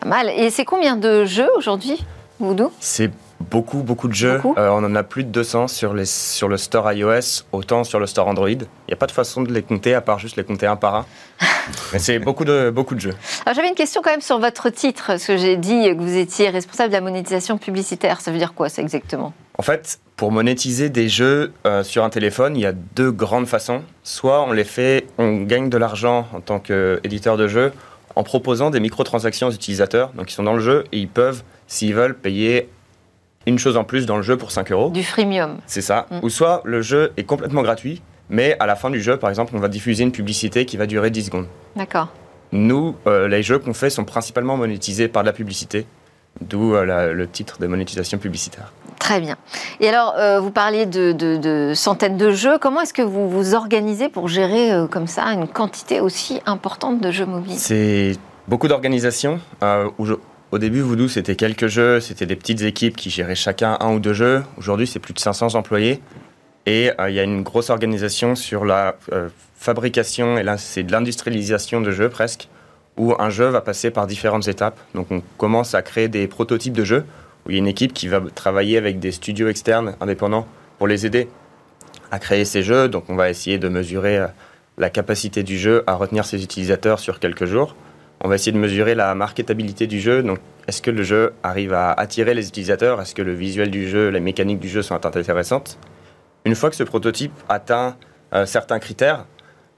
Pas mal. Et c'est combien de jeux aujourd'hui, Voodoo C'est beaucoup, beaucoup de jeux. Euh, on en a plus de 200 sur, les, sur le store iOS, autant sur le store Android. Il n'y a pas de façon de les compter, à part juste les compter un par un. *laughs* Mais c'est beaucoup de, beaucoup de jeux. J'avais une question quand même sur votre titre, parce que j'ai dit que vous étiez responsable de la monétisation publicitaire. Ça veut dire quoi, ça exactement? En fait, pour monétiser des jeux euh, sur un téléphone, il y a deux grandes façons. Soit on les fait, on gagne de l'argent en tant qu'éditeur de jeux en proposant des microtransactions aux utilisateurs. Donc ils sont dans le jeu et ils peuvent, s'ils veulent, payer une chose en plus dans le jeu pour 5 euros. Du freemium. C'est ça. Mm. Ou soit le jeu est complètement gratuit, mais à la fin du jeu, par exemple, on va diffuser une publicité qui va durer 10 secondes. D'accord. Nous, euh, les jeux qu'on fait sont principalement monétisés par de la publicité, d'où euh, le titre de monétisation publicitaire. Très bien. Et alors, euh, vous parliez de, centaines de jeux. Comment est-ce que vous vous organisez pour gérer comme ça une quantité aussi importante de jeux mobiles? C'est beaucoup d'organisation. Au début, Voodoo, c'était quelques jeux, c'était des petites équipes qui géraient chacun un ou deux jeux. Aujourd'hui, c'est plus de 500 employés. Et euh, il y a une grosse organisation sur la euh, fabrication, et là, c'est de l'industrialisation de jeux presque, où un jeu va passer par différentes étapes. Donc, on commence à créer des prototypes de jeux, où il y a une équipe qui va travailler avec des studios externes indépendants pour les aider à créer ces jeux. Donc, on va essayer de mesurer euh, la capacité du jeu à retenir ses utilisateurs sur quelques jours. On va essayer de mesurer la marketabilité du jeu. Donc, est-ce que le jeu arrive à attirer les utilisateurs? Est-ce que le visuel du jeu, les mécaniques du jeu sont intéressantes? Une fois que ce prototype atteint euh, certains critères,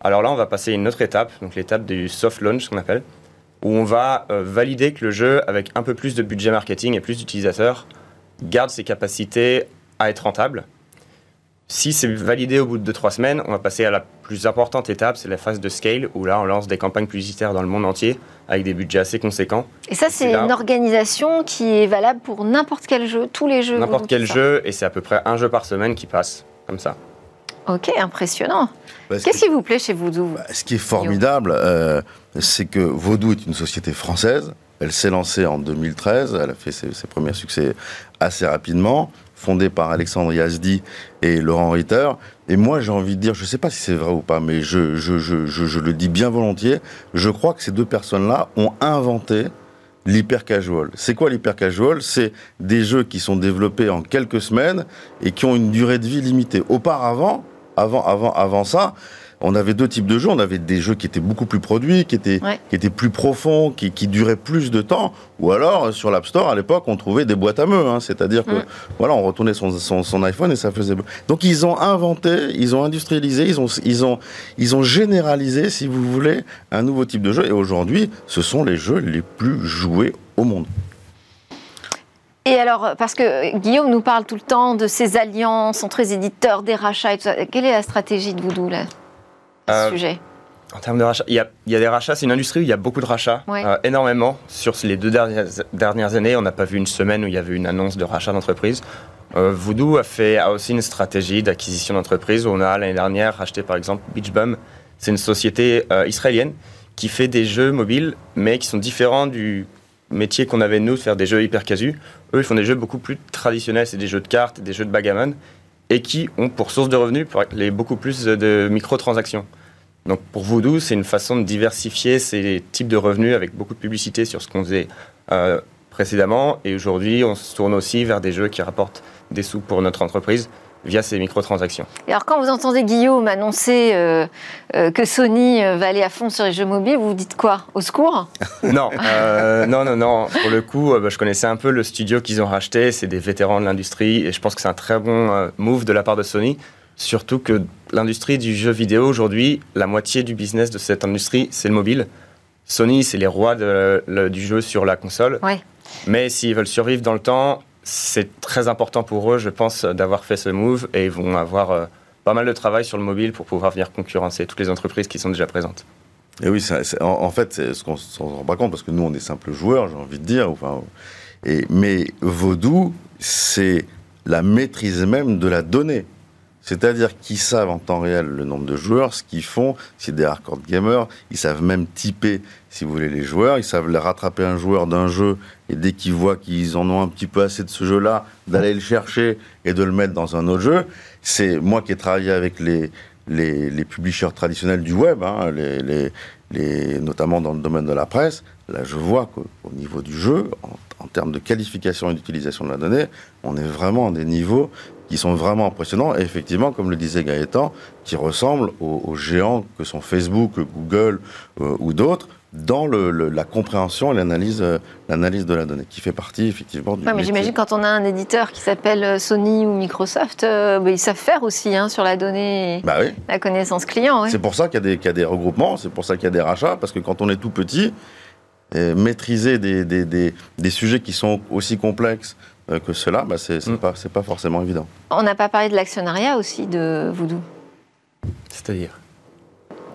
alors là, on va passer à une autre étape, donc l'étape du soft launch, qu'on appelle, où on va euh, valider que le jeu, avec un peu plus de budget marketing et plus d'utilisateurs, garde ses capacités à être rentable. Si c'est validé au bout de 2-3 semaines, on va passer à la plus importante étape, c'est la phase de scale, où là on lance des campagnes publicitaires dans le monde entier avec des budgets assez conséquents. Et ça, c'est une organisation qui est valable pour n'importe quel jeu, tous les jeux N'importe quel jeu, et c'est à peu près un jeu par semaine qui passe, comme ça. Ok, impressionnant. Qu'est-ce qui vous plaît chez Voodoo bah, Ce qui est formidable, euh, c'est que Voodoo est une société française. Elle s'est lancée en 2013, elle a fait ses, ses premiers succès assez rapidement fondé par Alexandre Yazdi et Laurent Ritter. Et moi, j'ai envie de dire, je ne sais pas si c'est vrai ou pas, mais je, je, je, je, le dis bien volontiers, je crois que ces deux personnes-là ont inventé l'hyper casual. C'est quoi l'hyper casual C'est des jeux qui sont développés en quelques semaines et qui ont une durée de vie limitée. Auparavant, avant, avant, avant ça, on avait deux types de jeux. On avait des jeux qui étaient beaucoup plus produits, qui étaient, Ouais. qui étaient plus profonds, qui, qui duraient plus de temps. Ou alors, sur l'App Store, à l'époque, on trouvait des boîtes à meux. hein. C'est-à-dire que, Mm. voilà, on retournait son, son, son iPhone et ça faisait. Donc, ils ont inventé, ils ont industrialisé, ils ont, ils ont, ils ont généralisé, si vous voulez, un nouveau type de jeu. Et aujourd'hui, ce sont les jeux les plus joués au monde. Et alors, parce que Guillaume nous parle tout le temps de ces alliances entre les éditeurs, des rachats et tout ça. Quelle est la stratégie de Voodoo là, à ce Euh, sujet? En termes de rachats, il y a, il y a des rachats, c'est une industrie où il y a beaucoup de rachats, Ouais. euh, énormément. Sur les deux dernières, dernières années, on n'a pas vu une semaine où il y avait une annonce de rachat d'entreprise. Euh, Voodoo a, fait, a aussi une stratégie d'acquisition d'entreprise où on a l'année dernière racheté par exemple Beachbum. C'est une société euh, israélienne qui fait des jeux mobiles, mais qui sont différents du métier qu'on avait nous de faire des jeux hyper casus. Eux, ils font des jeux beaucoup plus traditionnels, c'est des jeux de cartes, des jeux de backgammon, et qui ont pour source de revenus les beaucoup plus de microtransactions. Donc pour Voodoo, c'est une façon de diversifier ces types de revenus avec beaucoup de publicité sur ce qu'on faisait euh, précédemment. Et aujourd'hui, on se tourne aussi vers des jeux qui rapportent des sous pour notre entreprise via ces microtransactions. Et alors, quand vous entendez Guillaume annoncer euh, euh, que Sony euh, va aller à fond sur les jeux mobiles, vous vous dites quoi? Au secours? *laughs* Non, euh, non, non, non. Pour le coup, bah, je connaissais un peu le studio qu'ils ont racheté. C'est des vétérans de l'industrie et je pense que c'est un très bon move de la part de Sony. Surtout que l'industrie du jeu vidéo aujourd'hui, la moitié du business de cette industrie, c'est le mobile. Sony, c'est les rois de- le- du jeu sur la console. Ouais. Mais s'ils veulent survivre dans le temps, c'est très important pour eux, je pense, d'avoir fait ce move et ils vont avoir euh, pas mal de travail sur le mobile pour pouvoir venir concurrencer toutes les entreprises qui sont déjà présentes. Et oui, en, fait, c'est ce qu'on ne se rend pas compte, parce que nous, on est simples joueurs, j'ai envie de dire. Enfin, mais Vaudou, c'est la maîtrise même de la donnée. C'est-à-dire qu'ils savent en temps réel le nombre de joueurs, ce qu'ils font, c'est des hardcore gamers, ils savent même typer, si vous voulez, les joueurs, ils savent rattraper un joueur d'un jeu, et dès qu'ils voient qu'ils en ont un petit peu assez de ce jeu-là, d'aller le chercher et de le mettre dans un autre jeu. C'est moi qui ai travaillé avec les, les, les publishers traditionnels du web, hein, notamment dans le domaine de la presse, là je vois qu'au au niveau du jeu, en, en termes de qualification et d'utilisation de la donnée, on est vraiment à des niveaux qui sont vraiment impressionnants et effectivement, comme le disait Gaëtan, qui ressemblent aux, aux géants que sont Facebook, Google euh, ou d'autres dans le, le- la compréhension et l'analyse euh, l'analyse de la donnée, qui fait partie effectivement du Ouais, mais j'imagine quand on a un éditeur qui s'appelle euh, Sony ou Microsoft, euh, bah, ils savent faire aussi hein, sur la donnée, et Bah oui. la connaissance client. ouais. C'est pour ça qu'il y, a des- qu'il y a des regroupements, c'est pour ça qu'il y a des rachats, parce que quand on est tout petit, maîtriser des, des, des- des sujets qui sont aussi complexes que cela, bah, c'est Mm. pas, c'est pas forcément évident. On n'a pas parlé de l'actionnariat aussi de Voodoo. C'est-à-dire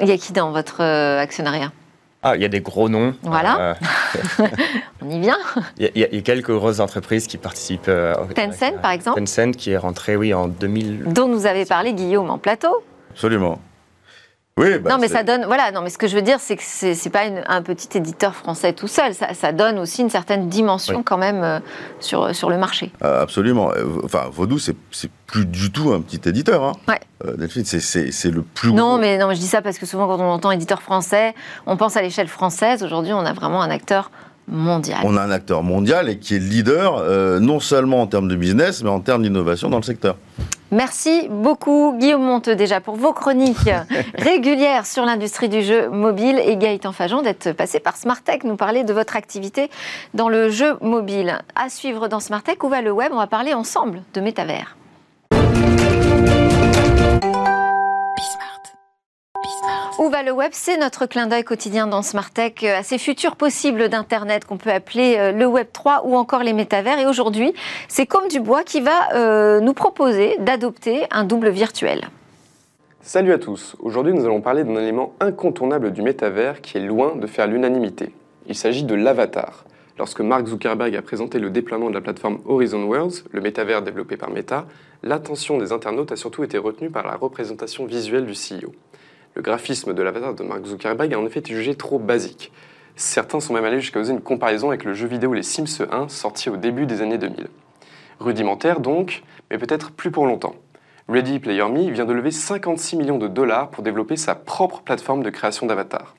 Il y a qui dans votre euh, actionnariat? Ah, il y a des gros noms. Voilà. Euh, *laughs* On y vient *laughs* Il y, a- y quelques grosses entreprises qui participent. euh, Tencent, par exemple Tencent qui est rentré, oui, en 2000. Dont nous avait parlé Guillaume en plateau. Absolument. Oui, bah, non, mais ça donne. Voilà, non, mais ce que je veux dire, c'est que c'est c'est pas une- un petit éditeur français tout seul. Ça, ça donne aussi une certaine dimension Oui. quand même euh, sur, sur le marché. euh, absolument. Euh, Enfin, Vaudou, c'est c'est plus du tout un petit éditeur. Hein. Ouais. Euh, Delphine, c'est- c'est c'est le plus Non gros. mais, non, mais je dis ça parce que souvent, quand on entend éditeur français, on pense à l'échelle française. Aujourd'hui, on a vraiment un acteur mondial. On a un acteur mondial et qui est leader, euh, non seulement en termes de business, mais en termes d'innovation dans le secteur. Merci beaucoup Guillaume Monteux déjà pour vos chroniques *laughs* régulières sur l'industrie du jeu mobile et Gaëtan Fajon d'être passé par Smartech nous parler de votre activité dans le jeu mobile. À suivre dans Smartech, où va le web On va parler ensemble de métavers. Où va le web? C'est notre clin d'œil quotidien dans Smartech euh, à ces futurs possibles d'Internet qu'on peut appeler euh, le Web 3 ou encore les métavers. Et aujourd'hui, c'est Comme Dubois qui va euh, nous proposer d'adopter un double virtuel. Salut à tous, aujourd'hui nous allons parler d'un élément incontournable du métavers qui est loin de faire l'unanimité. Il s'agit de l'avatar. Lorsque Mark Zuckerberg a présenté le déploiement de la plateforme Horizon Worlds, le métavers développé par Meta, l'attention des internautes a surtout été retenue par la représentation visuelle du CEO. Le graphisme de l'avatar de Mark Zuckerberg a en effet été jugé trop basique. Certains sont même allés jusqu'à oser une comparaison avec le jeu vidéo Les Sims 1 sorti au début des années 2000. Rudimentaire donc, mais peut-être plus pour longtemps. Ready Player Me vient de lever 56 millions de dollars pour développer sa propre plateforme de création d'avatars.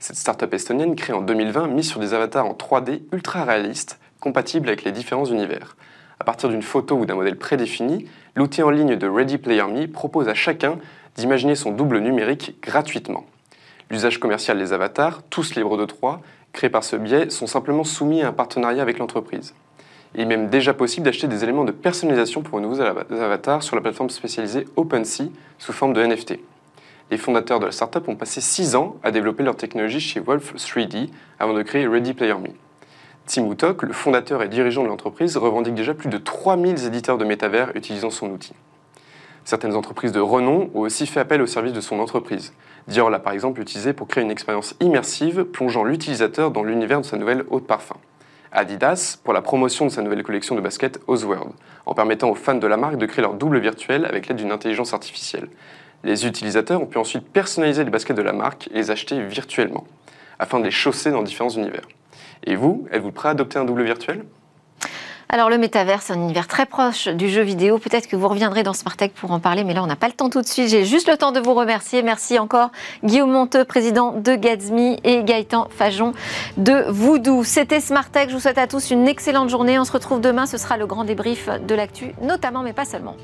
Cette start-up estonienne créée en 2020 mise sur des avatars en 3D ultra réalistes, compatibles avec les différents univers. À partir d'une photo ou d'un modèle prédéfini, l'outil en ligne de Ready Player Me propose à chacun d'imaginer son double numérique gratuitement. L'usage commercial des avatars, tous libres de droit, créés par ce biais, sont simplement soumis à un partenariat avec l'entreprise. Il est même déjà possible d'acheter des éléments de personnalisation pour vos nouveaux avatars sur la plateforme spécialisée OpenSea sous forme de NFT. Les fondateurs de la startup ont passé 6 ans à développer leur technologie chez Wolf 3D avant de créer Ready Player Me. Tim Woodcock, le fondateur et dirigeant de l'entreprise, revendique déjà plus de 3000 éditeurs de métavers utilisant son outil. Certaines entreprises de renom ont aussi fait appel au service de son entreprise. Dior l'a par exemple utilisé pour créer une expérience immersive plongeant l'utilisateur dans l'univers de sa nouvelle haute parfum. Adidas pour la promotion de sa nouvelle collection de baskets Oswald, en permettant aux fans de la marque de créer leur double virtuel avec l'aide d'une intelligence artificielle. Les utilisateurs ont pu ensuite personnaliser les baskets de la marque et les acheter virtuellement, afin de les chausser dans différents univers. Et vous, êtes-vous prêt à adopter un double virtuel? Alors le métavers, c'est un univers très proche du jeu vidéo. Peut-être que vous reviendrez dans Smartech pour en parler, mais là on n'a pas le temps tout de suite. J'ai juste le temps de vous remercier. Merci encore Guillaume Monteux, président de Gatsby, et Gaëtan Fajon de Voodoo. C'était Smartech. Je vous souhaite à tous une excellente journée. On se retrouve demain. Ce sera le grand débrief de l'actu, notamment, mais pas seulement.